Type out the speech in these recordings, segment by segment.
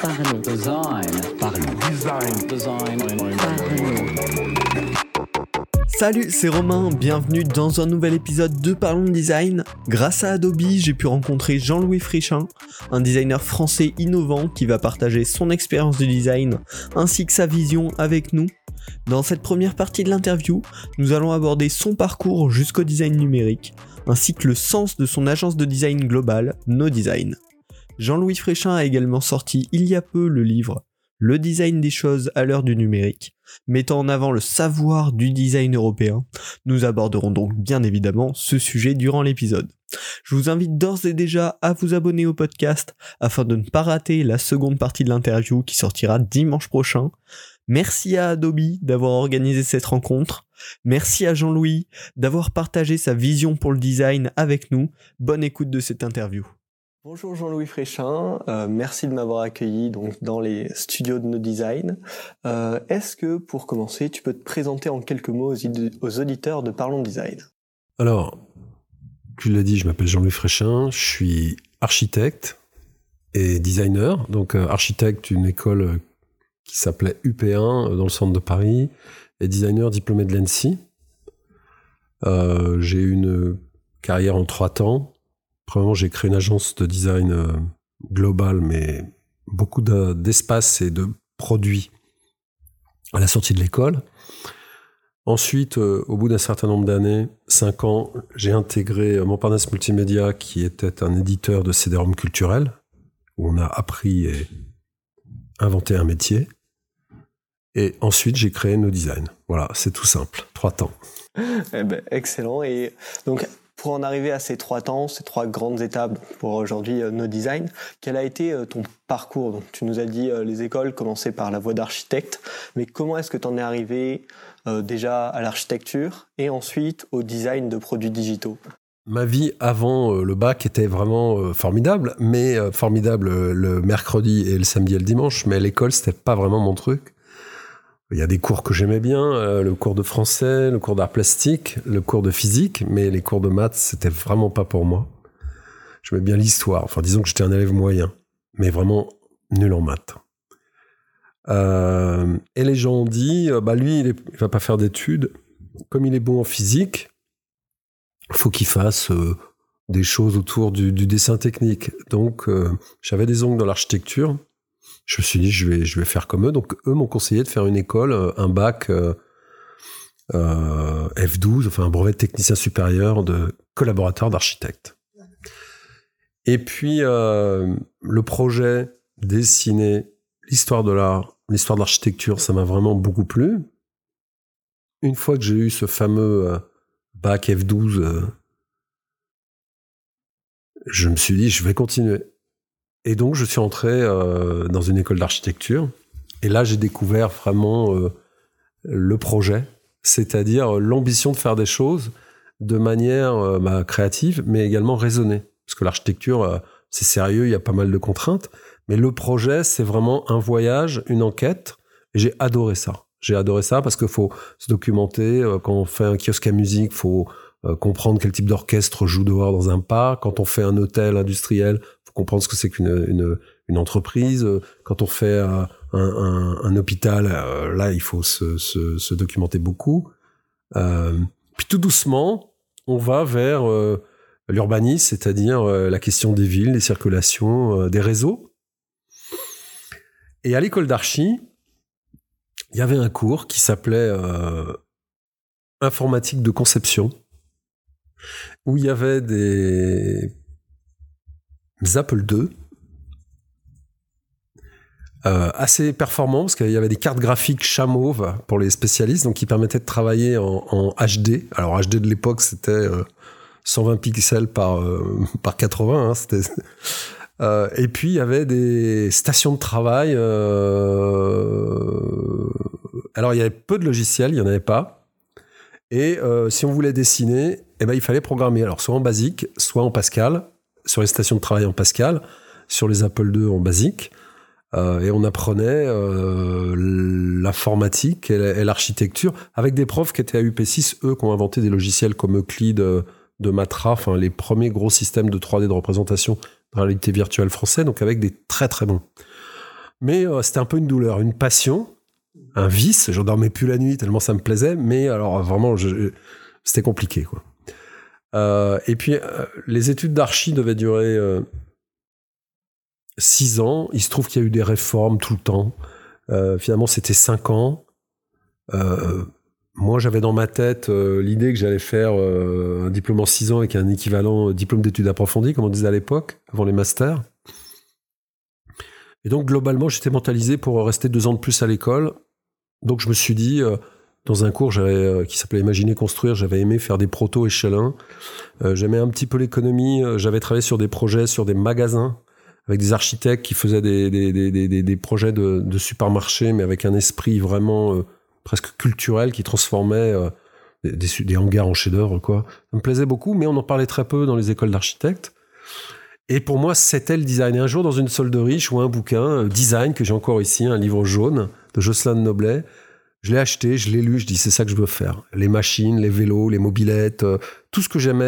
Parlons. Design. Parlons. Design. Design. Parlons. Salut, c'est Romain, bienvenue dans un nouvel épisode de Parlons Design. Grâce à Adobe, j'ai pu rencontrer Jean-Louis Frichin, un designer français innovant qui va partager son expérience de design ainsi que sa vision avec nous. Dans cette première partie de l'interview, nous allons aborder son parcours jusqu'au design numérique, ainsi que le sens de son agence de design global, No Design. Jean-Louis Fréchin a également sorti il y a peu le livre Le design des choses à l'heure du numérique, mettant en avant le savoir du design européen. Nous aborderons donc bien évidemment ce sujet durant l'épisode. Je vous invite d'ores et déjà à vous abonner au podcast afin de ne pas rater la seconde partie de l'interview qui sortira dimanche prochain. Merci à Adobe d'avoir organisé cette rencontre. Merci à Jean-Louis d'avoir partagé sa vision pour le design avec nous. Bonne écoute de cette interview. Bonjour Jean-Louis Fréchin, euh, merci de m'avoir accueilli donc dans les studios de No Design. Euh, Est-ce que pour commencer, tu peux te présenter en quelques mots aux, auditeurs de Parlons Design? Alors, tu l'as dit, je m'appelle Jean-Louis Fréchin, je suis architecte et designer. Donc, euh, architecte, une école qui s'appelait UP1 euh, dans le centre de Paris, et designer diplômé de l'ENSI. J'ai eu une carrière en trois temps. Premièrement, j'ai créé une agence de design euh, global, mais beaucoup de- d'espace et de produits à la sortie de l'école. Ensuite, euh, au bout d'un certain nombre d'années, cinq ans, j'ai intégré euh, Montparnasse Multimédia, qui était un éditeur de CD-ROM culturel, où on a appris et inventé un métier. Et ensuite, j'ai créé No Design. Voilà, c'est tout simple. Trois temps. Eh ben, excellent. Et donc, pour en arriver à ces trois temps, ces trois grandes étapes pour aujourd'hui euh, No Design, quel a été euh, ton parcours? Tu nous as dit euh, les écoles commençaient par la voie d'architecte, mais comment est-ce que tu en es arrivé déjà à l'architecture et ensuite au design de produits digitaux? Ma vie avant le bac était vraiment formidable, mais formidable le mercredi et le samedi et le dimanche, mais l'école, c'était pas vraiment mon truc. Il y a des cours que j'aimais bien, euh, le cours de français, le cours d'art plastique, le cours de physique, mais les cours de maths, c'était vraiment pas pour moi. J'aimais bien l'histoire, enfin disons que j'étais un élève moyen, mais vraiment nul en maths. Euh, et les gens ont dit, euh, bah lui, il, va pas faire d'études, comme il est bon en physique, faut qu'il fasse des choses autour du, dessin technique. Donc, j'avais des ongles dans l'architecture. Je me suis dit, je vais, faire comme eux. Donc, eux m'ont conseillé de faire une école, euh, un bac euh, euh, F12, enfin un brevet de technicien supérieur de collaborateur d'architecte. Et puis, le projet dessiner l'histoire de l'art, l'histoire de l'architecture, ça m'a vraiment beaucoup plu. Une fois que j'ai eu ce fameux bac F12, euh, je me suis dit, je vais continuer. Et donc, je suis entré euh, dans une école d'architecture. Et là, j'ai découvert vraiment euh, le projet, c'est-à-dire l'ambition de faire des choses de manière euh, bah, créative, mais également raisonnée. Parce que l'architecture, euh, c'est sérieux, il y a pas mal de contraintes. Mais le projet, c'est vraiment un voyage, une enquête. Et j'ai adoré ça. J'ai adoré ça parce qu'il faut se documenter. euh, Quand on fait un kiosque à musique, faut euh, comprendre quel type d'orchestre joue dehors dans un parc. Quand on fait un hôtel industriel, comprendre ce que c'est qu'une une, entreprise. Quand on fait un, hôpital, euh, là, il faut se, se, documenter beaucoup. Euh, puis tout doucement, on va vers euh, l'urbanisme, c'est-à-dire la question des villes, des circulations, des réseaux. Et à l'école d'archi, il y avait un cours qui s'appelait informatique de conception, où il y avait des Apple II euh, assez performants, parce qu'il y avait des cartes graphiques Chamauve pour les spécialistes, donc qui permettaient de travailler en, HD. Alors HD de l'époque, c'était euh, 120 pixels par, euh, par 80, hein. Euh, et puis il y avait des stations de travail. euh, Alors il y avait peu de logiciels, il y en avait pas. Et euh, si on voulait dessiner, eh ben il fallait programmer. Alors soit en basique, soit en Pascal, sur les stations de travail en Pascal, sur les Apple II en basique. Euh, et on apprenait euh, l'informatique et la- et l'architecture avec des profs qui étaient à UP6, eux, qui ont inventé des logiciels comme Euclid, euh, de Matra, enfin les premiers gros systèmes de 3D de représentation réalité virtuelle français, donc avec des très très bons. Mais c'était un peu une douleur, une passion, un vice. Je dormais plus la nuit tellement ça me plaisait, mais alors vraiment, c'était compliqué quoi. Euh, et puis euh, les études d'archi devaient durer six ans. Il se trouve qu'il y a eu des réformes tout le temps. finalement, c'était cinq ans. moi, j'avais dans ma tête l'idée que j'allais faire un diplôme en six ans avec un équivalent diplôme d'études approfondies, comme on disait à l'époque, avant les masters. Et donc, globalement, j'étais mentalisé pour rester deux ans de plus à l'école. Donc, je me suis dit, euh, dans un cours euh, qui s'appelait Imaginer construire, j'avais aimé faire des proto-échelons. Euh, j'aimais un petit peu l'économie. J'avais travaillé sur des projets, sur des magasins, avec des architectes qui faisaient des, projets de, de supermarché, mais avec un esprit vraiment presque culturel qui transformait des, hangars en chefs-d'œuvre, quoi. Ça me plaisait beaucoup, mais on en parlait très peu dans les écoles d'architectes. Et pour moi, c'était le design. Et un jour, dans une solderie, je vois un bouquin, euh, Design, que j'ai encore ici, un livre jaune de Jocelyn Noblet. Je l'ai acheté, je l'ai lu, je dis c'est ça que je veux faire. Les machines, les vélos, les mobilettes, euh, tout ce que j'aimais,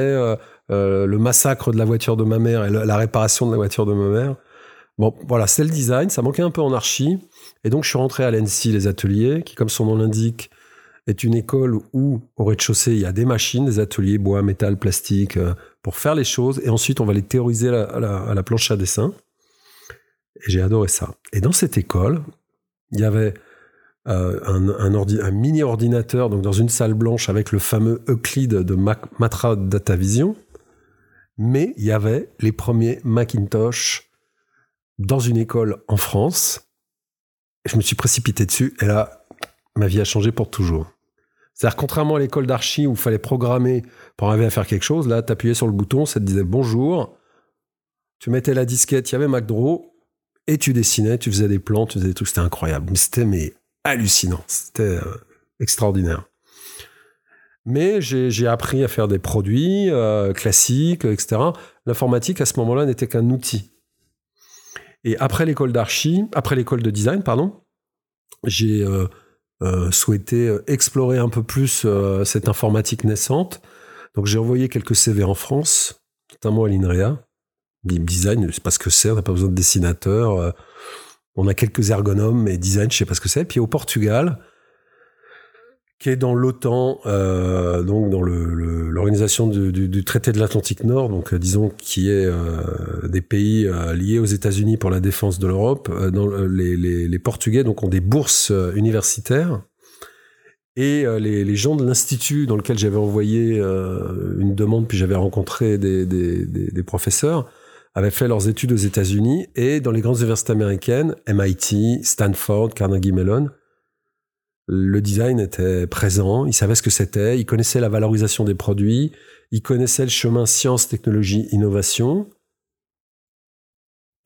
euh, le massacre de la voiture de ma mère et la réparation de la voiture de ma mère. Bon, voilà, c'est le design, ça manquait un peu en archi. Et donc, je suis rentré à l'ENSI, les ateliers, qui, comme son nom l'indique, est une école où, au rez-de-chaussée, il y a des machines, des ateliers, bois, métal, plastique, pour faire les choses et ensuite on va les théoriser à la, planche à dessin. Et j'ai adoré ça. Et dans cette école, il y avait euh, un, mini ordinateur donc dans une salle blanche avec le fameux Euclid de Matra Data Vision, mais il y avait les premiers Macintosh dans une école en France. je me suis précipité dessus et là, ma vie a changé pour toujours. C'est-à-dire, contrairement à l'école d'archi où il fallait programmer pour arriver à faire quelque chose, là, tu appuyais sur le bouton, ça te disait bonjour, tu mettais la disquette, il y avait MacDraw, et tu dessinais, tu faisais des plans, tu faisais des trucs, c'était incroyable. C'était hallucinant, c'était euh, extraordinaire. Mais j'ai appris à faire des produits euh, classiques, etc. L'informatique, à ce moment-là, n'était qu'un outil. Et après l'école d'archi, après l'école de design, pardon, j'ai euh, souhaité explorer un peu plus cette informatique naissante. Donc j'ai envoyé quelques CV en France, notamment à l'INREA. Design, je sais pas ce que c'est, on n'a pas besoin de dessinateur. On a quelques ergonomes, mais design, je sais pas ce que c'est. Puis au Portugal, qui est dans l'OTAN, donc dans l'organisation du, traité de l'Atlantique Nord, donc disons qui est des pays liés aux États-Unis pour la défense de l'Europe. les, Portugais donc ont des bourses universitaires et euh, les, gens de l'institut dans lequel j'avais envoyé euh, une demande, puis j'avais rencontré des, professeurs, avaient fait leurs études aux États-Unis et dans les grandes universités américaines, MIT, Stanford, Carnegie Mellon, le design était présent, ils savaient ce que c'était, ils connaissaient la valorisation des produits, ils connaissaient le chemin science, technologie, innovation.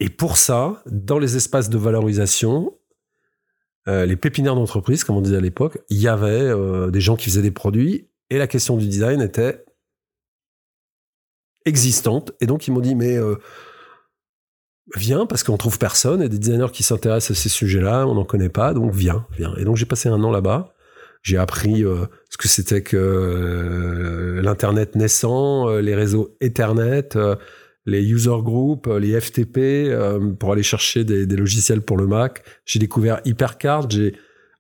Et pour ça, dans les espaces de valorisation, euh, les pépinières d'entreprise, comme on disait à l'époque, il y avait euh, des gens qui faisaient des produits et la question du design était existante. Et donc ils m'ont dit mais euh, viens parce qu'on trouve personne et des designers qui s'intéressent à ces sujets-là, on n'en connaît pas, donc viens, viens. Et donc j'ai passé un an là-bas. J'ai appris ce que c'était que l'internet naissant, les réseaux Ethernet les user groups, euh, les FTP euh, pour aller chercher des, logiciels pour le Mac. J'ai découvert HyperCard. J'ai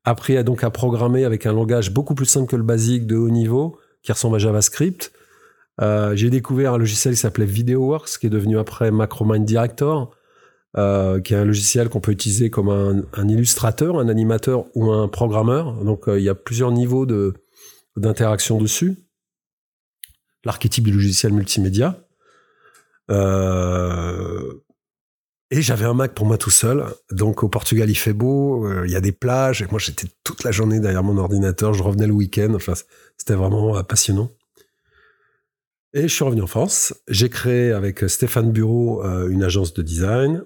appris à donc à programmer avec un langage beaucoup plus simple que le basique de haut niveau qui ressemble à JavaScript. Euh, j'ai découvert un logiciel qui s'appelait VideoWorks, qui est devenu après Macromind Director, qui est un logiciel qu'on peut utiliser comme un, illustrateur, un animateur ou un programmeur. Donc il y a plusieurs niveaux de d'interaction dessus. L'archétype du logiciel multimédia. Euh, et j'avais un Mac pour moi tout seul. Donc au Portugal, il fait beau, euh, il y a des plages. Et moi, j'étais toute la journée derrière mon ordinateur. Je revenais le week-end. Enfin, c'était vraiment euh, passionnant. Et je suis revenu en France. J'ai créé avec Stéphane Bureau une agence de design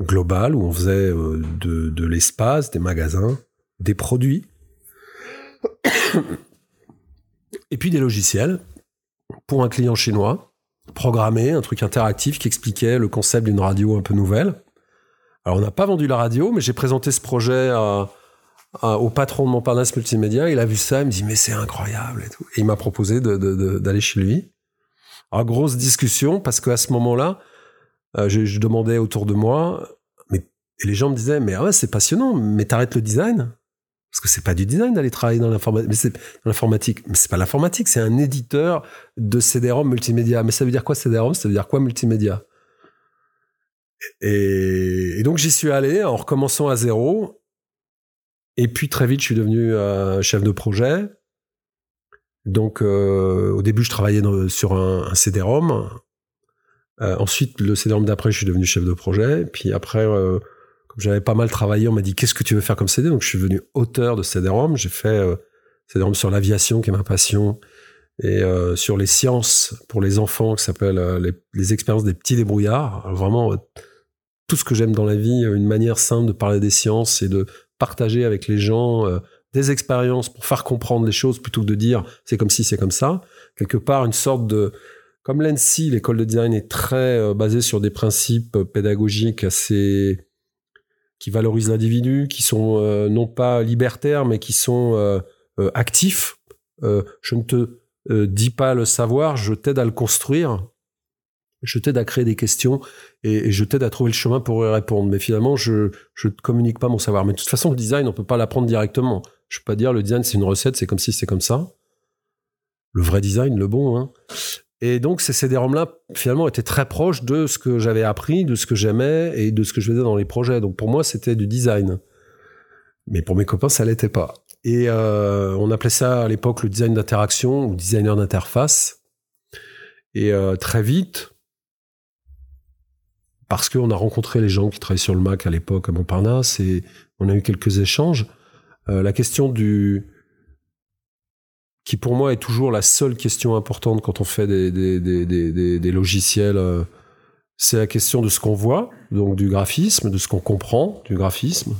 globale où on faisait de, de l'espace, des magasins, des produits et puis des logiciels pour un client chinois programmé, un truc interactif qui expliquait le concept d'une radio un peu nouvelle. Alors on n'a pas vendu la radio, mais j'ai présenté ce projet au patron de Montparnasse Multimédia. Il a vu ça, il me dit mais c'est incroyable et tout. Et il m'a proposé d'aller chez lui. Alors grosse discussion parce qu'à ce moment-là, Euh, je, demandais autour de moi, mais et les gens me disaient, mais ah c'est passionnant, mais t'arrêtes le design? Parce que c'est pas du design d'aller travailler dans l'informatique, mais c'est l'informatique, mais c'est pas l'informatique, c'est un éditeur de CD-ROM multimédia. Mais ça veut dire quoi CD-ROM? Ça veut dire quoi multimédia? Et, et donc j'y suis allé en recommençant à zéro. Et puis très vite, je suis devenu euh, chef de projet. Donc euh, au début, je travaillais sur un, un CD-ROM. Euh, ensuite, le CD-ROM d'après, je suis devenu chef de projet. Puis après, euh, comme j'avais pas mal travaillé, on m'a dit qu'est-ce que tu veux faire comme CD Donc je suis devenu auteur de CD-ROM. J'ai fait CD-ROM sur l'aviation, qui est ma passion, et sur les sciences pour les enfants, qui s'appelle les, les expériences des petits débrouillards. Alors, vraiment, tout ce que j'aime dans la vie, une manière simple de parler des sciences et de partager avec les gens des expériences pour faire comprendre les choses plutôt que de dire c'est comme si c'est comme ça. Quelque part, une sorte de comme l'ENSI, l'école de design est très euh, basée sur des principes euh, pédagogiques assez qui valorisent l'individu, qui sont euh, non pas libertaires mais qui sont actifs. Je ne te dis pas le savoir, je t'aide à le construire. Je t'aide à créer des questions et, je t'aide à trouver le chemin pour y répondre. Mais finalement, je je ne communique pas mon savoir. Mais de toute façon, le design, on peut pas l'apprendre directement. Je peux pas dire le design c'est une recette, c'est comme si c'est comme ça. Le vrai design, le bon. Hein. Et donc ces CD-ROM là, finalement, étaient très proches de ce que j'avais appris, de ce que j'aimais et de ce que je faisais dans les projets. Donc pour moi, c'était du design. Mais pour mes copains, ça l'était pas. Et euh, on appelait ça à l'époque le design d'interaction ou designer d'interface. Et euh, très vite, parce qu'on a rencontré les gens qui travaillaient sur le Mac à l'époque à Montparnasse et on a eu quelques échanges. Euh, la question du qui pour moi est toujours la seule question importante quand on fait des, des, des, des, logiciels, euh, c'est la question de ce qu'on voit, donc du graphisme, de ce qu'on comprend du graphisme,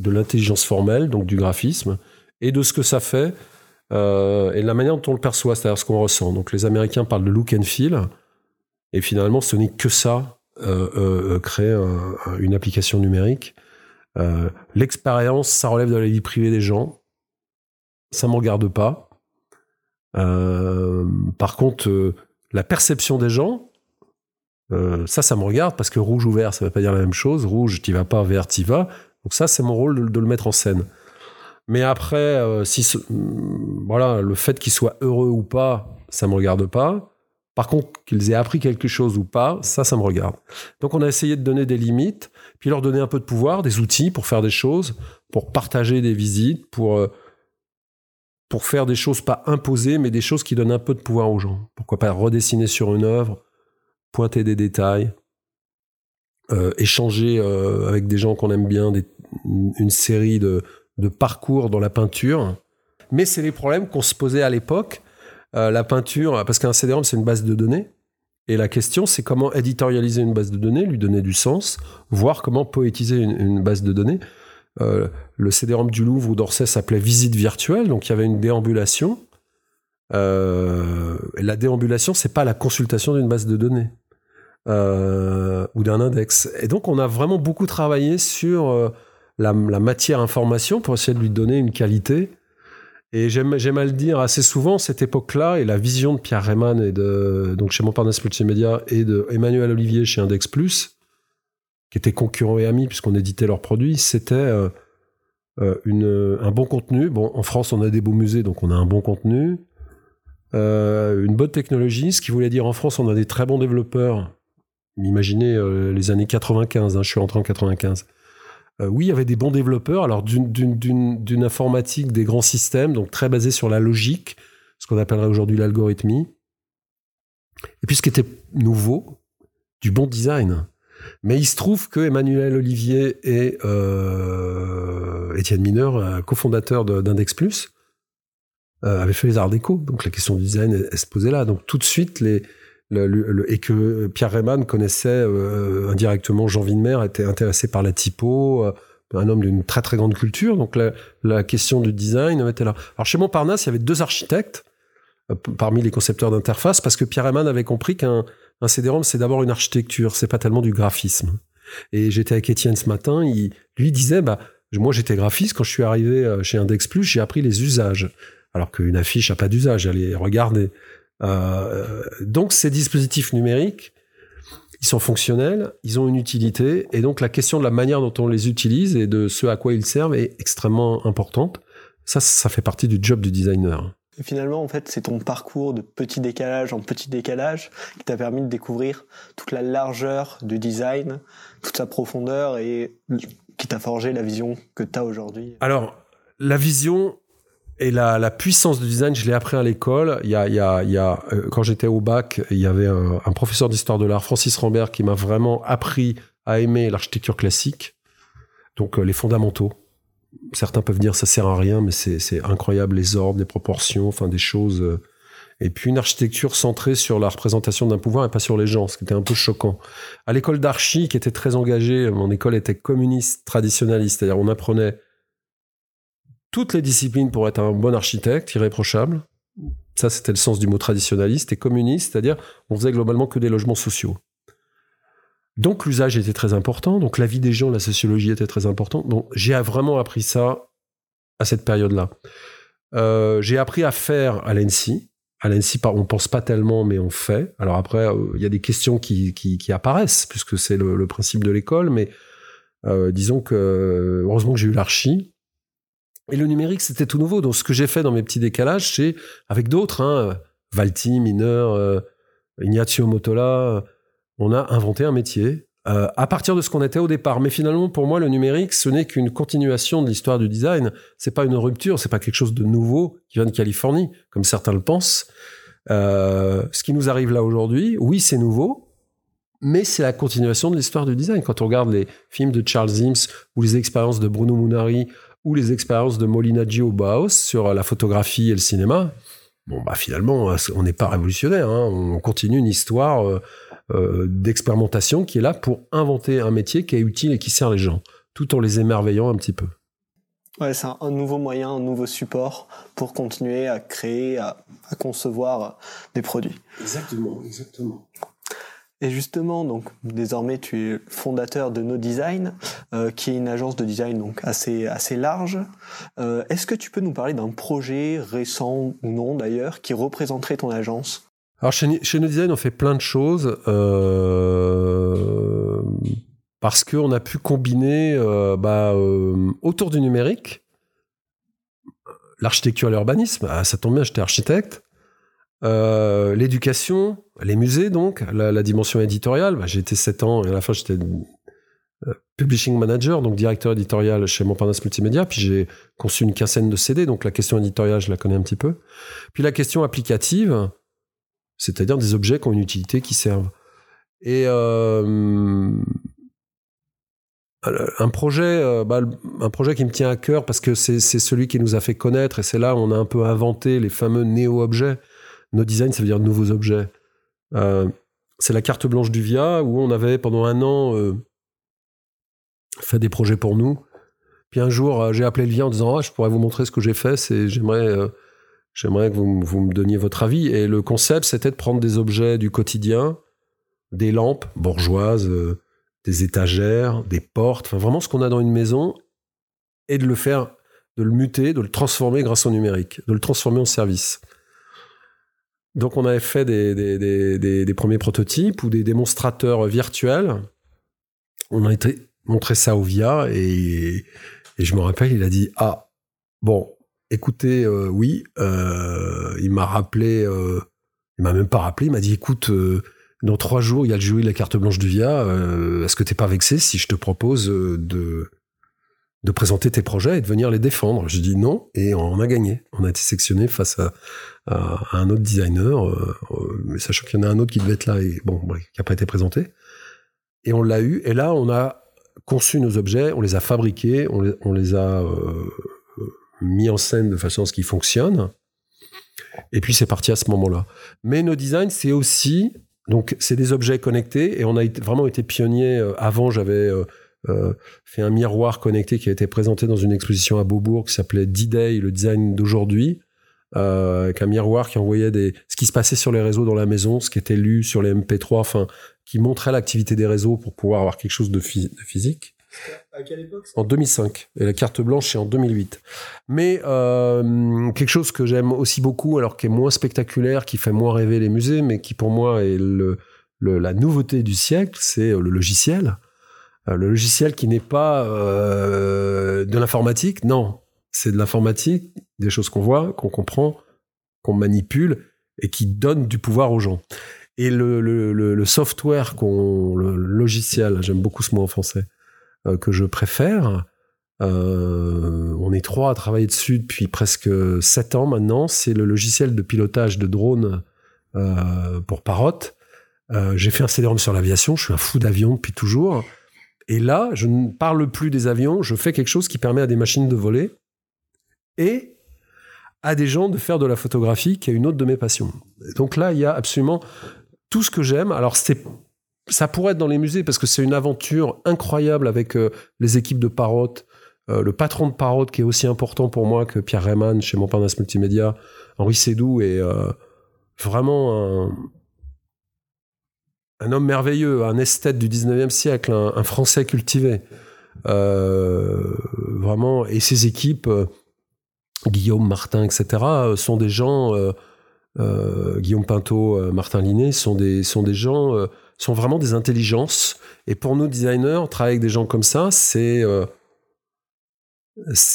de l'intelligence formelle, donc du graphisme, et de ce que ça fait euh, et de la manière dont on le perçoit, c'est-à-dire ce qu'on ressent. Donc les Américains parlent de look and feel, et finalement ce n'est que ça, créer un- un- une application numérique. Euh, L'expérience, ça relève de la vie privée des gens. Ça m'en regarde pas. Euh, par contre, euh, la perception des gens, euh, ça, ça me regarde parce que rouge ou vert, ça veut pas dire la même chose. Rouge, t'y vas pas, vert, t'y vas. Donc ça, c'est mon rôle de, le mettre en scène. Mais après, euh, si hum, voilà, le fait qu'ils soient heureux ou pas, ça me regarde pas. Par contre, qu'ils aient appris quelque chose ou pas, ça, ça me regarde. Donc on a essayé de donner des limites, puis leur donner un peu de pouvoir, des outils pour faire des choses, pour partager des visites, pour euh, pour faire des choses pas imposées, mais des choses qui donnent un peu de pouvoir aux gens. Pourquoi pas redessiner sur une œuvre, pointer des détails, euh, échanger euh, avec des gens qu'on aime bien, une série de, de parcours dans la peinture. Mais c'est les problèmes qu'on se posait à l'époque. Euh, la peinture, parce qu'un CD-ROM, c'est une base de données. Et la question, c'est comment éditorialiser une base de données, lui donner du sens, voir comment poétiser une, base de données. Euh, le CD-ROM du Louvre ou d'Orsay s'appelait Visite virtuelle, donc il y avait une déambulation. Euh, la déambulation, c'est pas la consultation d'une base de données ou d'un index. Et donc, on a vraiment beaucoup travaillé sur la, la matière information pour essayer de lui donner une qualité. Et j'aime à le dire assez souvent, cette époque-là et la vision de Pierre Rayman et de donc chez Montparnasse Multimédia et de Emmanuel Olivier chez Index Plus, qui étaient concurrents et amis puisqu'on éditait leurs produits, c'était euh, euh, un bon contenu. Bon, en France, on a des beaux musées, donc on a un bon contenu. Euh, une bonne technologie, ce qui voulait dire en France, on a des très bons développeurs. Imaginez euh, les années 95, hein, je suis entré en 95. Euh, oui, il y avait des bons développeurs, alors d'une- informatique, des grands systèmes, donc très basés sur la logique, ce qu'on appellerait aujourd'hui l'algorithmie. Et puis ce qui était nouveau, du bon design. Mais il se trouve que Emmanuel Olivier et euh, Étienne Mineur, euh, cofondateur de- d'Index Plus, avaient fait les arts déco. Donc la question du design, elle, elle se posait là. Donc tout de suite, les, et que Pierre Rayman connaissait euh, indirectement Jean Villemer, était intéressé par la typo, euh, un homme d'une très très grande culture. Donc la, question du design était là. Alors chez Montparnasse, il y avait deux architectes euh, parmi les concepteurs d'interface parce que Pierre Rayman avait compris qu'un un CD-ROM, c'est d'abord une architecture, c'est pas tellement du graphisme. Et j'étais avec Étienne ce matin, il, lui disait, bah, moi j'étais graphiste, quand je suis arrivé euh, chez Index Plus, j'ai appris les usages. Alors qu'une affiche n'a pas d'usage, elle est. Euh, donc ces dispositifs numériques, ils sont fonctionnels, ils ont une utilité, et donc la question de la manière dont on les utilise et de ce à quoi ils servent est extrêmement importante. Ça, ça fait partie du job du designer. Et finalement, en fait, c'est ton parcours de petit décalage en petit décalage qui t'a permis de découvrir toute la largeur du design, toute sa profondeur et qui t'a forgé la vision que tu as aujourd'hui. Alors, la vision, et la, la, puissance du design, je l'ai appris à l'école. Il y a, il y a, il y a euh, quand j'étais au bac, il y avait un, un professeur d'histoire de l'art, Francis Rambert, qui m'a vraiment appris à aimer l'architecture classique. Donc euh, les fondamentaux. Certains peuvent dire ça sert à rien, mais c'est incroyable les ordres, les proportions, enfin des choses. Euh. Et puis une architecture centrée sur la représentation d'un pouvoir et pas sur les gens, ce qui était un peu choquant. À l'école d'archi, qui était très engagée, mon école était communiste traditionnaliste, c'est-à-dire on apprenait toutes les disciplines pour être un bon architecte, irréprochable. Ça, c'était le sens du mot traditionnaliste et communiste, c'est-à-dire on faisait globalement que des logements sociaux. Donc l'usage était très important, donc la vie des gens, la sociologie était très importante. Donc j'ai vraiment appris ça à cette période-là. Euh, j'ai appris à faire à l'ENSI. À l'ENSI, on pense pas tellement, mais on fait. Alors après, euh, il y a des questions qui, qui, apparaissent, puisque c'est le, principe de l'école, mais euh, disons que heureusement que j'ai eu l'archi, et le numérique, c'était tout nouveau. Donc, ce que j'ai fait dans mes petits décalages, c'est avec d'autres, hein, Valti, Mineur, euh, Ignazio Motola, on a inventé un métier euh, à partir de ce qu'on était au départ. Mais finalement, pour moi, le numérique, ce n'est qu'une continuation de l'histoire du design. C'est pas une rupture, c'est pas quelque chose de nouveau qui vient de Californie, comme certains le pensent. Euh, ce qui nous arrive là aujourd'hui, oui, c'est nouveau, mais c'est la continuation de l'histoire du design. Quand on regarde les films de Charles Sims ou les expériences de Bruno Munari ou les expériences de Molina Gio Bauhaus sur la photographie et le cinéma, bon bah finalement on n'est pas révolutionnaire, hein. on continue une histoire euh, euh, d'expérimentation qui est là pour inventer un métier qui est utile et qui sert les gens, tout en les émerveillant un petit peu. Ouais, c'est un, nouveau moyen, un nouveau support pour continuer à créer, à concevoir des produits. Exactement, exactement. Et justement, donc désormais tu es fondateur de No Design, euh, qui est une agence de design assez large. Euh, est-ce que tu peux nous parler d'un projet récent ou non d'ailleurs qui représenterait ton agence? Alors chez, chez No Design, on fait plein de choses euh, parce qu'on a pu combiner bah, autour du numérique l'architecture et l'urbanisme. Ah, ça tombe bien, j'étais architecte. Euh, l'éducation, les musées donc, la, dimension éditoriale. Bah, j'ai été 7 ans et à la fin j'étais euh, publishing manager, donc directeur éditorial chez Montparnasse Multimédia. Puis j'ai conçu une quinzaine de CD, donc la question éditoriale je la connais un petit peu. Puis la question applicative, c'est-à-dire des objets qui ont une utilité, qui servent. Et euh, un projet, bah, un projet qui me tient à cœur parce que c'est celui qui nous a fait connaître et c'est là où on a un peu inventé les fameux néo-objets. No design, ça veut dire nouveaux objets. Euh, c'est la carte blanche du VIA où on avait pendant un an euh, fait des projets pour nous. Puis un jour, euh, j'ai appelé le VIA en disant ah, Je pourrais vous montrer ce que j'ai fait, j'aimerais, j'aimerais que vous, vous, me donniez votre avis. Et le concept, c'était de prendre des objets du quotidien, des lampes bourgeoises, des étagères, des portes, enfin vraiment ce qu'on a dans une maison, et de le faire, de le muter, de le transformer grâce au numérique, de le transformer en service. Donc on avait fait des, premiers prototypes ou des démonstrateurs virtuels. On a été montré ça au VIA et, je me rappelle, il a dit ah bon, écoutez, euh, oui, euh, il m'a rappelé, euh, il m'a même pas rappelé, il m'a dit écoute, dans trois jours il y a le jury de la carte blanche du VIA. Est-ce que t'es pas vexé si je te propose de de présenter tes projets et de venir les défendre. Je dis non et on a gagné. On a été sectionné face à, un autre designer, euh, euh, mais sachant qu'il y en a un autre qui devait être là et bon, qui n'a pas été présenté. Et on l'a eu. Et là, on a conçu nos objets, on les a fabriqués, on les, a euh, mis en scène de façon à ce qu'ils fonctionnent. Et puis c'est parti à ce moment-là. Mais nos designs, c'est aussi donc c'est des objets connectés et on a vraiment été pionniers. Avant, j'avais fait un miroir connecté qui a été présenté dans une exposition à Beaubourg qui s'appelait D-Day, le design d'aujourd'hui, euh, avec un miroir qui envoyait des, ce qui se passait sur les réseaux dans la maison, ce qui était lu sur les MP3, enfin, qui montrait l'activité des réseaux pour pouvoir avoir quelque chose de, physique. À quelle époque En 2005. Et la carte blanche, c'est en 2008. Mais euh, quelque chose que j'aime aussi beaucoup, alors qui est moins spectaculaire, qui fait moins rêver les musées, mais qui pour moi est le, le, la nouveauté du siècle, c'est le logiciel. Euh, le logiciel qui n'est pas euh, de l'informatique, non, c'est de l'informatique, des choses qu'on voit, qu'on comprend, qu'on manipule et qui donne du pouvoir aux gens. Et le, le, le, software, qu'on, le logiciel, j'aime beaucoup ce mot en français, euh, que je préfère, euh, on est trois à travailler dessus depuis presque sept ans maintenant. C'est le logiciel de pilotage de drones euh, pour Parrot. J'ai fait un cd sur l'aviation. Je suis un fou d'avion depuis toujours. Et là, je ne parle plus des avions. Je fais quelque chose qui permet à des machines de voler et à des gens de faire de la photographie, qui est une autre de mes passions. Donc là, il y a absolument tout ce que j'aime. Alors, c'est ça pourrait être dans les musées parce que c'est une aventure incroyable avec les équipes de Parrot, euh, le patron de Parrot, qui est aussi important pour moi que Pierre Rayman chez Montparnasse Multimédia, Henri Sédou, est euh, vraiment un, homme merveilleux, un esthète du 19e siècle, un, Français cultivé. Euh, vraiment, et ses équipes, Guillaume, Martin, etc., sont des gens, Guillaume Pinto, Martin Linet, sont des, sont des gens, sont vraiment des intelligences. Et pour nous designers, travailler avec des gens comme ça, c'est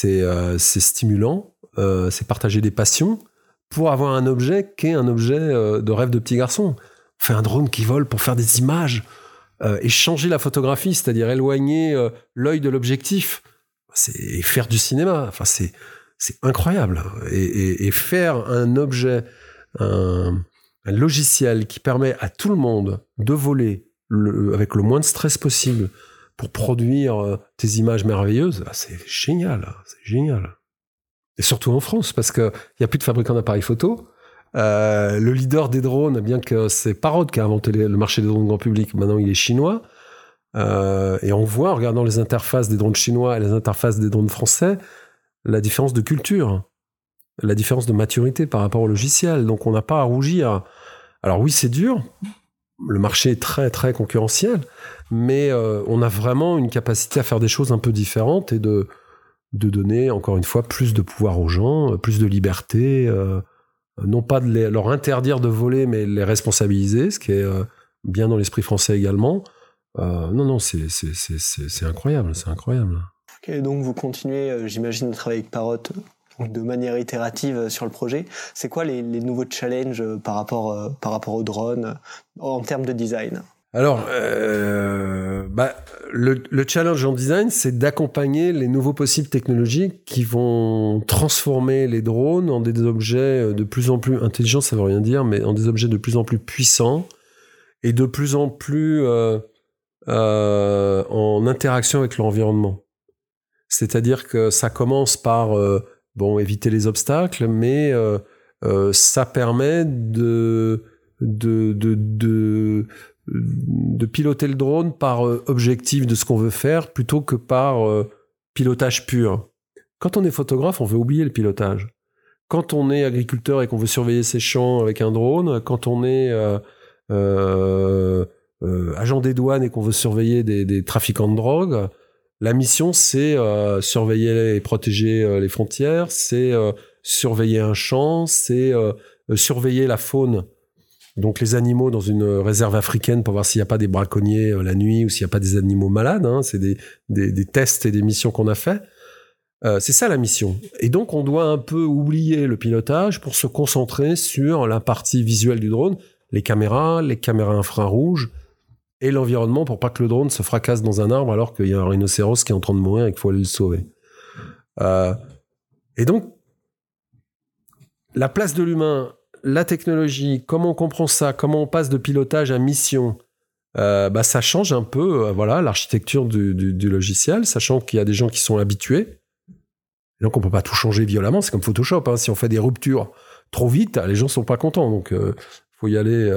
euh, c'est stimulant, euh, c'est partager des passions pour avoir un objet qui est un objet euh, de rêve de petit garçon. On un drone qui vole pour faire des images et changer la photographie, c'est-à-dire éloigner l'œil de l'objectif, c'est faire du cinéma. Enfin, c'est c'est incroyable. Et, faire un objet, un, logiciel qui permet à tout le monde de voler avec le moins de stress possible, pour produire euh, tes images merveilleuses, ah, c'est génial, c'est génial. Et surtout en France, parce qu'il n'y a plus de fabricants d'appareils photo. Euh, le leader des drones, bien que c'est Parrot qui a inventé le marché des drones grand public, maintenant il est chinois. Euh, et on voit, en regardant les interfaces des drones chinois et les interfaces des drones français, la différence de culture, la différence de maturité par rapport au logiciel. Donc on n'a pas à rougir. Alors oui, c'est dur, le marché est très très concurrentiel, mais euh, on a vraiment une capacité à faire des choses un peu différentes et de, de donner encore une fois plus de pouvoir aux gens, plus de liberté, non pas de leur interdire de voler, mais les responsabiliser, ce qui est euh, bien dans l'esprit français également. non, non, c'est incroyable, c'est incroyable. Donc vous continuez, j'imagine, de travailler avec Parrot de manière itérative sur le projet. C'est quoi les, nouveaux challenges par rapport, euh, par rapport en termes de design? Alors, euh, bah, le, challenge en design, c'est d'accompagner les nouveaux possibles technologiques qui vont transformer les drones en des objets de plus en plus intelligents, ça veut rien dire, mais en des objets de plus en plus puissants et de plus en plus euh, en interaction avec l'environnement. C'est-à-dire que ça commence par bon, éviter les obstacles, mais euh, euh, ça permet de, piloter le drone par euh, objectif de ce qu'on veut faire plutôt que par pilotage pur. Quand on est photographe, on veut oublier le pilotage. Quand on est agriculteur et qu'on veut surveiller ses champs avec un drone, quand on est agent des douanes et qu'on veut surveiller des, trafiquants de drogue, la mission, c'est euh, surveiller et protéger euh, les frontières, c'est euh, surveiller un champ, c'est surveiller la faune. Donc les animaux dans une réserve africaine pour voir s'il n'y a pas des braconniers la nuit ou s'il n'y a pas des animaux malades. Hein. c'est des, tests et des missions qu'on a fait. c'est ça la mission. Et donc on doit un peu oublier le pilotage pour se concentrer sur la partie visuelle du drone, les caméras, les caméras infrarouges, et l'environnement pour pas que le drone se fracasse dans un arbre alors qu'il y a un rhinocéros qui est en train de mourir et qu'il faut aller le sauver. Euh, et donc, la place de l'humain, la technologie, comment on comprend ça, comment on passe de pilotage à mission, euh, bah ça change un peu euh, voilà l'architecture du, logiciel, sachant qu'il y a des gens qui sont habitués. donc on peut pas tout changer violemment, c'est comme Photoshop. Hein. si on fait des ruptures trop vite, les gens sont pas contents. Donc il faut y aller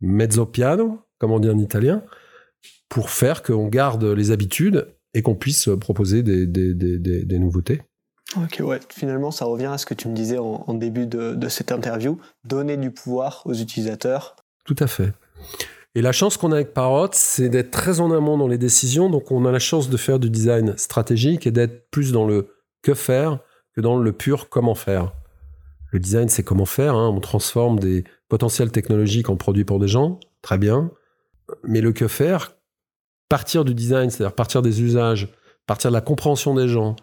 mezzo piano comme on dit en italien, pour faire qu'on garde les habitudes et qu'on puisse proposer des, nouveautés. Ok, ouais, finalement, ça revient à ce que tu me disais en, début de, cette interview, donner du pouvoir aux utilisateurs. Tout à fait. Et la chance qu'on a avec Parrot, c'est d'être très en amont dans les décisions, donc on a la chance de faire du design stratégique et d'être plus dans le que faire que dans le pur comment faire. Le design, c'est comment faire, hein. on transforme des potentiels technologiques en produits pour des gens, très bien. Mais le que faire, partir du design, c'est-à-dire partir des usages, partir de la compréhension des gens,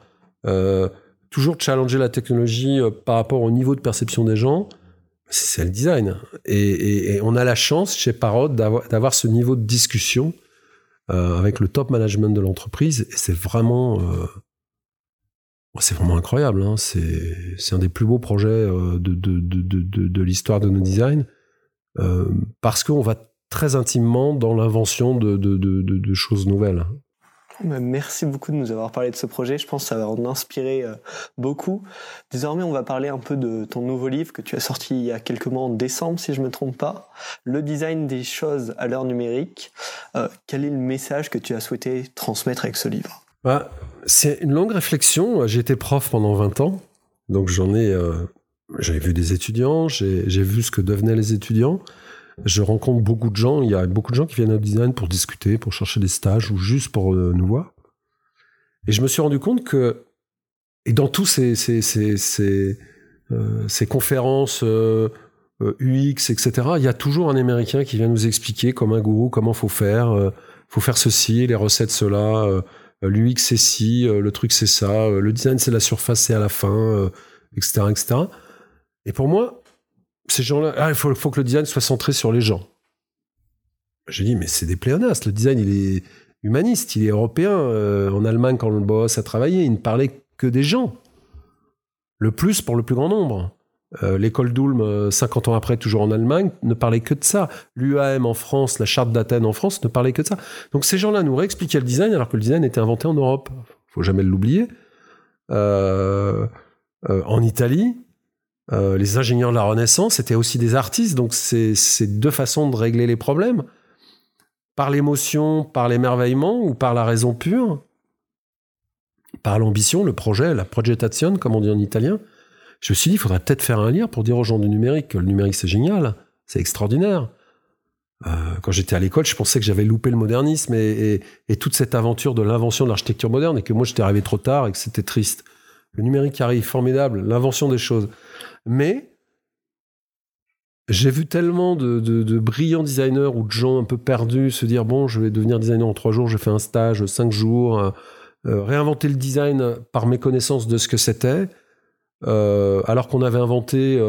euh, toujours challenger la technologie euh, par rapport au niveau de perception des gens, c'est le design. Et, on a la chance chez Parrot d'avoir ce niveau de discussion euh, avec le top management de l'entreprise. Et c'est vraiment, vraiment incroyable. Hein. C'est un des plus beaux projets de, de l'histoire de nos designs parce qu'on va très intimement dans l'invention de, choses nouvelles. Merci beaucoup de nous avoir parlé de ce projet. Je pense que ça va en inspirer euh, beaucoup. Désormais, on va parler un peu de ton nouveau livre que tu as sorti il y a quelques mois en décembre, si je me trompe pas. Le design des choses à l'heure numérique. Euh, quel est le message que tu as souhaité transmettre avec ce livre? Bah, C'est une longue réflexion. J'ai été prof pendant 20 ans. Donc j'en ai, euh, j'avais vu des étudiants, j'ai vu ce que devenaient les étudiants je rencontre beaucoup de gens. Il y a beaucoup de gens qui viennent au design pour discuter, pour chercher des stages ou juste pour euh, nous voir. Et je me suis rendu compte que, et dans tous ces, ces, ces, ces, euh, conférences euh, UX, etc., il y a toujours un Américain qui vient nous expliquer comme un gourou comment faut faire. faut faire ceci, les recettes cela. L'UX c'est ci, le truc c'est ça. le design c'est la surface, c'est à la fin, etc., etc. Et pour moi, ces gens-là, ah, il faut, que le design soit centré sur les gens. J'ai dit, mais c'est des pléonastes. Le design, il est humaniste, il est européen. Euh, en Allemagne, quand le boss a travaillé, il ne parlait que des gens. Le plus pour le plus grand nombre. Euh, l'école d'Ulm, 50 euh, ans après, toujours en Allemagne, ne parlait que de ça. L'UAM en France, la charte d'Athènes en France, ne parlait que de ça. Donc ces gens-là nous réexpliquaient le design alors que le design était inventé en Europe. faut jamais l'oublier. en Italie, euh, les ingénieurs de la Renaissance étaient aussi des artistes, donc c'est deux façons de régler les problèmes. Par l'émotion, par l'émerveillement ou par la raison pure, par l'ambition, le projet, la progettazione, comme on dit en italien. Je me suis dit, il faudrait peut-être faire un livre pour dire aux gens du numérique que le numérique c'est génial, c'est extraordinaire. Euh, quand j'étais à l'école, je pensais que j'avais loupé le modernisme et toute cette aventure de l'invention de l'architecture moderne et que moi j'étais arrivé trop tard et que c'était triste. Le numérique arrive, formidable, l'invention des choses. Mais j'ai vu tellement de, brillants designers ou de gens un peu perdus se dire bon, je vais devenir designer en trois jours, je fais un stage, cinq jours, euh, euh, réinventer le design par méconnaissance de ce que c'était, euh, alors qu'on avait inventé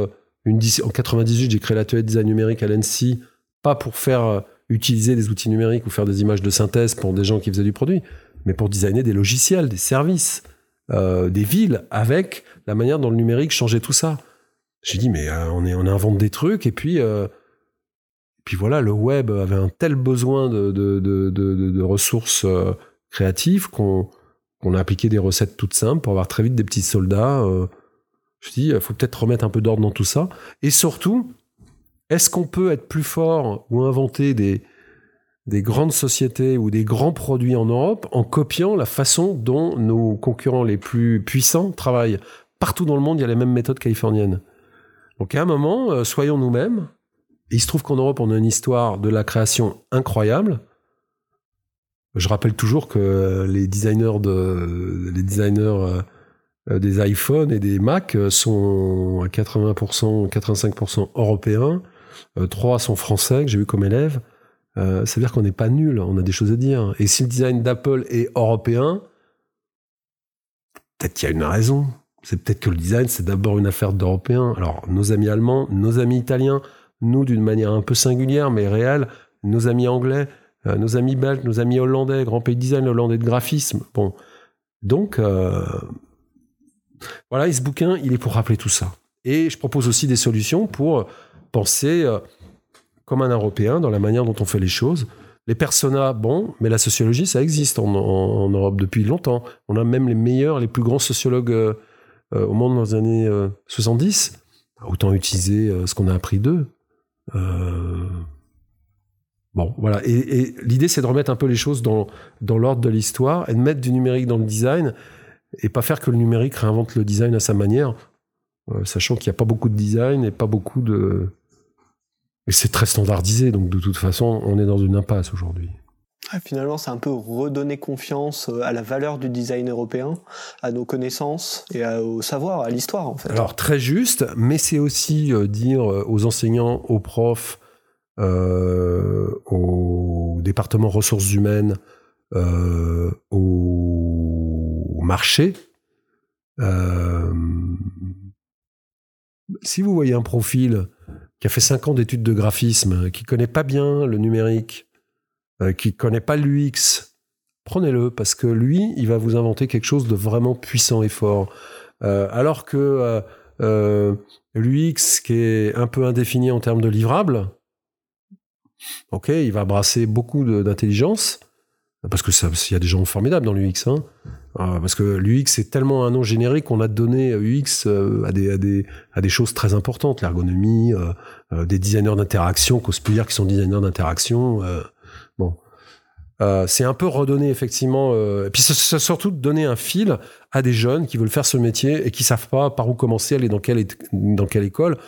une en 98, j'ai créé l'atelier de design numérique à l'ENSI, pas pour faire utiliser des outils numériques ou faire des images de synthèse pour des gens qui faisaient du produit, mais pour designer des logiciels, des services, des villes, avec la manière dont le numérique changeait tout ça. J'ai dit, mais euh, on, est, on invente des trucs, et puis, euh, puis voilà, le web avait un tel besoin de, de, de, ressources euh, créatives qu'on qu'on a appliqué des recettes toutes simples pour avoir très vite des petits soldats. je dis, il faut peut-être remettre un peu d'ordre dans tout ça. Et surtout, est-ce qu'on peut être plus fort ou inventer des, des grandes sociétés ou des grands produits en Europe en copiant la façon dont nos concurrents les plus puissants travaillent Partout dans le monde, il y a les mêmes méthodes californiennes. Donc à un moment, euh, soyons nous-mêmes. Il se trouve qu'en Europe, on a une histoire de la création incroyable. Je rappelle toujours que les designers, de, les designers euh, des iPhones et des Mac sont à 80%, 85% européens. Euh, trois sont français, que j'ai vu comme élèves. Euh, ça veut dire qu'on n'est pas nul, on a des choses à dire. Et si le design d'Apple est européen, peut-être qu'il y a une raison. C'est peut-être que le design, c'est d'abord une affaire d'Européens. Alors, nos amis allemands, nos amis italiens, nous d'une manière un peu singulière mais réelle, nos amis anglais, euh, nos amis belges, nos amis hollandais, grand pays de design hollandais de graphisme. Bon, donc euh, voilà, ce bouquin, il est pour rappeler tout ça. Et je propose aussi des solutions pour penser euh, comme un Européen dans la manière dont on fait les choses. Les personas, bon, mais la sociologie, ça existe en, Europe depuis longtemps. On a même les meilleurs, les plus grands sociologues euh, au monde dans les années 70, euh, autant utiliser euh, ce qu'on a appris d'eux. Bon, voilà. Et, l'idée, c'est de remettre un peu les choses dans, dans l'ordre de l'histoire et de mettre du numérique dans le design et pas faire que le numérique réinvente le design à sa manière, sachant qu'il n'y a pas beaucoup de design et pas beaucoup de. Et c'est très standardisé, donc de toute façon, on est dans une impasse aujourd'hui. Finalement, c'est un peu redonner confiance euh, à la valeur du design européen, à nos connaissances et au savoir, à l'histoire en fait. Alors très juste, mais c'est aussi euh, dire euh, aux enseignants, aux profs, euh, au département ressources humaines, euh, au marché. Si vous voyez un profil qui a fait 5 ans d'études de graphisme, qui connaît pas bien le numérique, euh, qui connaît pas l'UX, prenez-le parce que lui, il va vous inventer quelque chose de vraiment puissant et fort. Euh, alors que euh, euh l'UX, qui est un peu indéfini en termes de livrables, ok, il va brasser beaucoup d'intelligence parce que il y a des gens formidables dans l'UX. Hein. Euh, parce que l'UX c'est tellement un nom générique qu'on a donné UX euh, à, des, à, des, à des choses très importantes, l'ergonomie, euh, des designers d'interaction, dire qui sont designers d'interaction. bon, c'est un peu redonner effectivement, et puis c'est surtout donner un fil à des jeunes qui veulent faire ce métier et qui savent pas par où commencer, aller dans quelle, dans quelle école.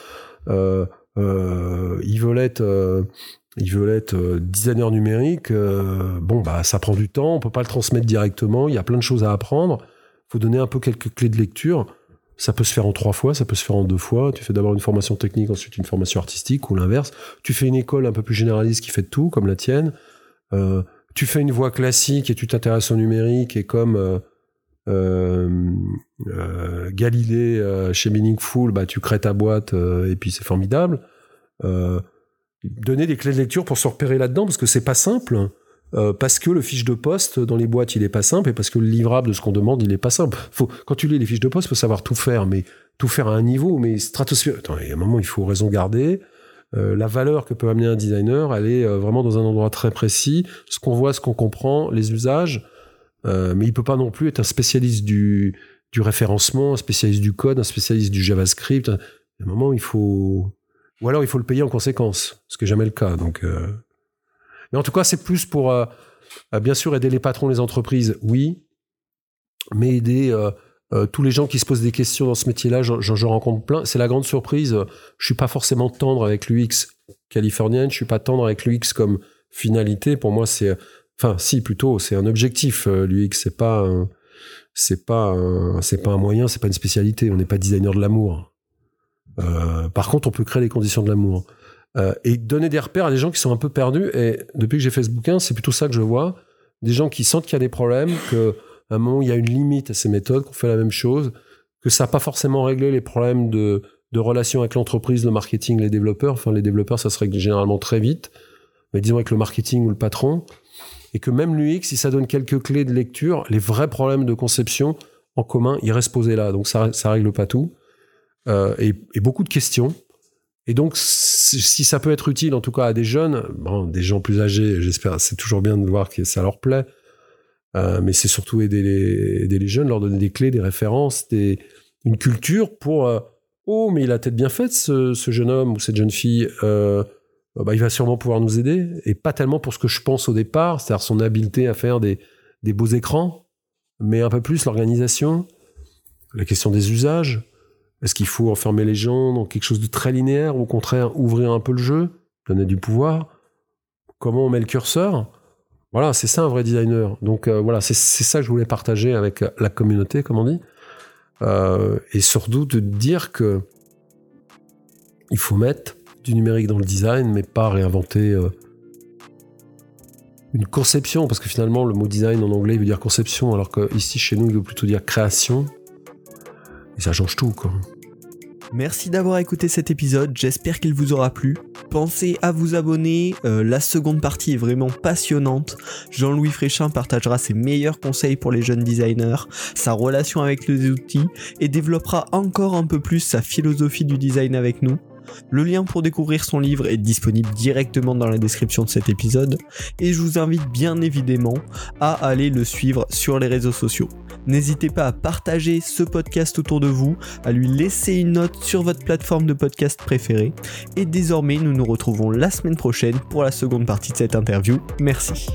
ils veulent être ils veulent être designer numérique, euh, bon bah ça prend du temps, on peut pas le transmettre directement, il y a plein de choses à apprendre. Faut donner un peu quelques clés de lecture. Ça peut se faire en trois fois, ça peut se faire en deux fois. Tu fais d'abord une formation technique, ensuite une formation artistique ou l'inverse. Tu fais une école un peu plus généraliste qui fait tout, comme la tienne. Euh, tu fais une voie classique et tu t'intéresses au numérique et comme euh, Galilée chez Meaningful, bah tu crées ta boîte et puis c'est formidable. Donner des clés de lecture pour se repérer là-dedans parce que c'est pas simple. Euh, parce que le fiche de poste dans les boîtes il est pas simple et parce que le livrable de ce qu'on demande il est pas simple. Faut, quand tu lis les fiches de poste, faut savoir tout faire, mais tout faire à un niveau, mais stratosphère. Attends, il y a un moment il faut raison garder. Euh, la valeur que peut amener un designer, elle est euh, vraiment dans un endroit très précis. Ce qu'on voit, ce qu'on comprend, les usages. Mais il peut pas non plus être un spécialiste du, du référencement, un spécialiste du code, un spécialiste du JavaScript. À un moment, il faut, ou alors il faut le payer en conséquence, ce qui n'est jamais le cas. Donc, euh. Mais en tout cas, c'est plus pour, euh, euh, bien sûr, aider les patrons, les entreprises, oui, mais aider tous les gens qui se posent des questions dans ce métier-là. J'en rencontre plein. C'est la grande surprise. Je suis pas forcément tendre avec l'UX californienne, je suis pas tendre avec l'UX comme finalité. Pour moi, c'est, enfin, si plutôt, c'est un objectif. L'UX, c'est pas, c'est pas, c'est pas un moyen, c'est pas une spécialité. On n'est pas designer de l'amour. Euh, par contre, on peut créer les conditions de l'amour. Euh, et donner des repères à des gens qui sont un peu perdus. Et depuis que j'ai fait ce bouquin, c'est plutôt ça que je vois. Des gens qui sentent qu'il y a des problèmes, qu'à un moment, il y a une limite à ces méthodes, qu'on fait la même chose, que ça n'a pas forcément réglé les problèmes de, de relation avec l'entreprise, le marketing, les développeurs. Enfin, les développeurs, ça se règle généralement très vite. Mais disons avec le marketing ou le patron. Et que même l'UX, si ça donne quelques clés de lecture, les vrais problèmes de conception en commun, ils restent posés là. Donc ça, ça règle pas tout. Euh, et, beaucoup de questions. Et donc, si ça peut être utile, en tout cas à des jeunes, bon, des gens plus âgés, j'espère, c'est toujours bien de voir que ça leur plaît. Euh, mais c'est surtout aider les, jeunes, leur donner des clés, des références, des, une culture pour euh, oh mais il a peut-être bien fait ce, ce, jeune homme ou cette jeune fille. Euh, bah, il va sûrement pouvoir nous aider et pas tellement pour ce que je pense au départ, c'est-à-dire son habileté à faire des, des beaux écrans, mais un peu plus l'organisation, la question des usages, est-ce qu'il faut enfermer les gens dans quelque chose de très linéaire ou au contraire ouvrir un peu le jeu, donner du pouvoir? Comment on met le curseur? Voilà, c'est ça un vrai designer. Donc euh, voilà, c'est ça que je voulais partager avec la communauté, comme on dit. Euh, et surtout de dire que il faut mettre du numérique dans le design, mais pas réinventer euh, une conception, parce que finalement le mot design en anglais veut dire conception, alors que ici chez nous il veut plutôt dire création. Et ça change tout, quoi. Merci d'avoir écouté cet épisode, j'espère qu'il vous aura plu. Pensez à vous abonner, euh, la seconde partie est vraiment passionnante. Jean-Louis Fréchin partagera ses meilleurs conseils pour les jeunes designers, sa relation avec les outils et développera encore un peu plus sa philosophie du design avec nous. Le lien pour découvrir son livre est disponible directement dans la description de cet épisode et je vous invite bien évidemment à aller le suivre sur les réseaux sociaux. N'hésitez pas à partager ce podcast autour de vous, à lui laisser une note sur votre plateforme de podcast préférée et désormais nous nous retrouvons la semaine prochaine pour la seconde partie de cette interview. Merci.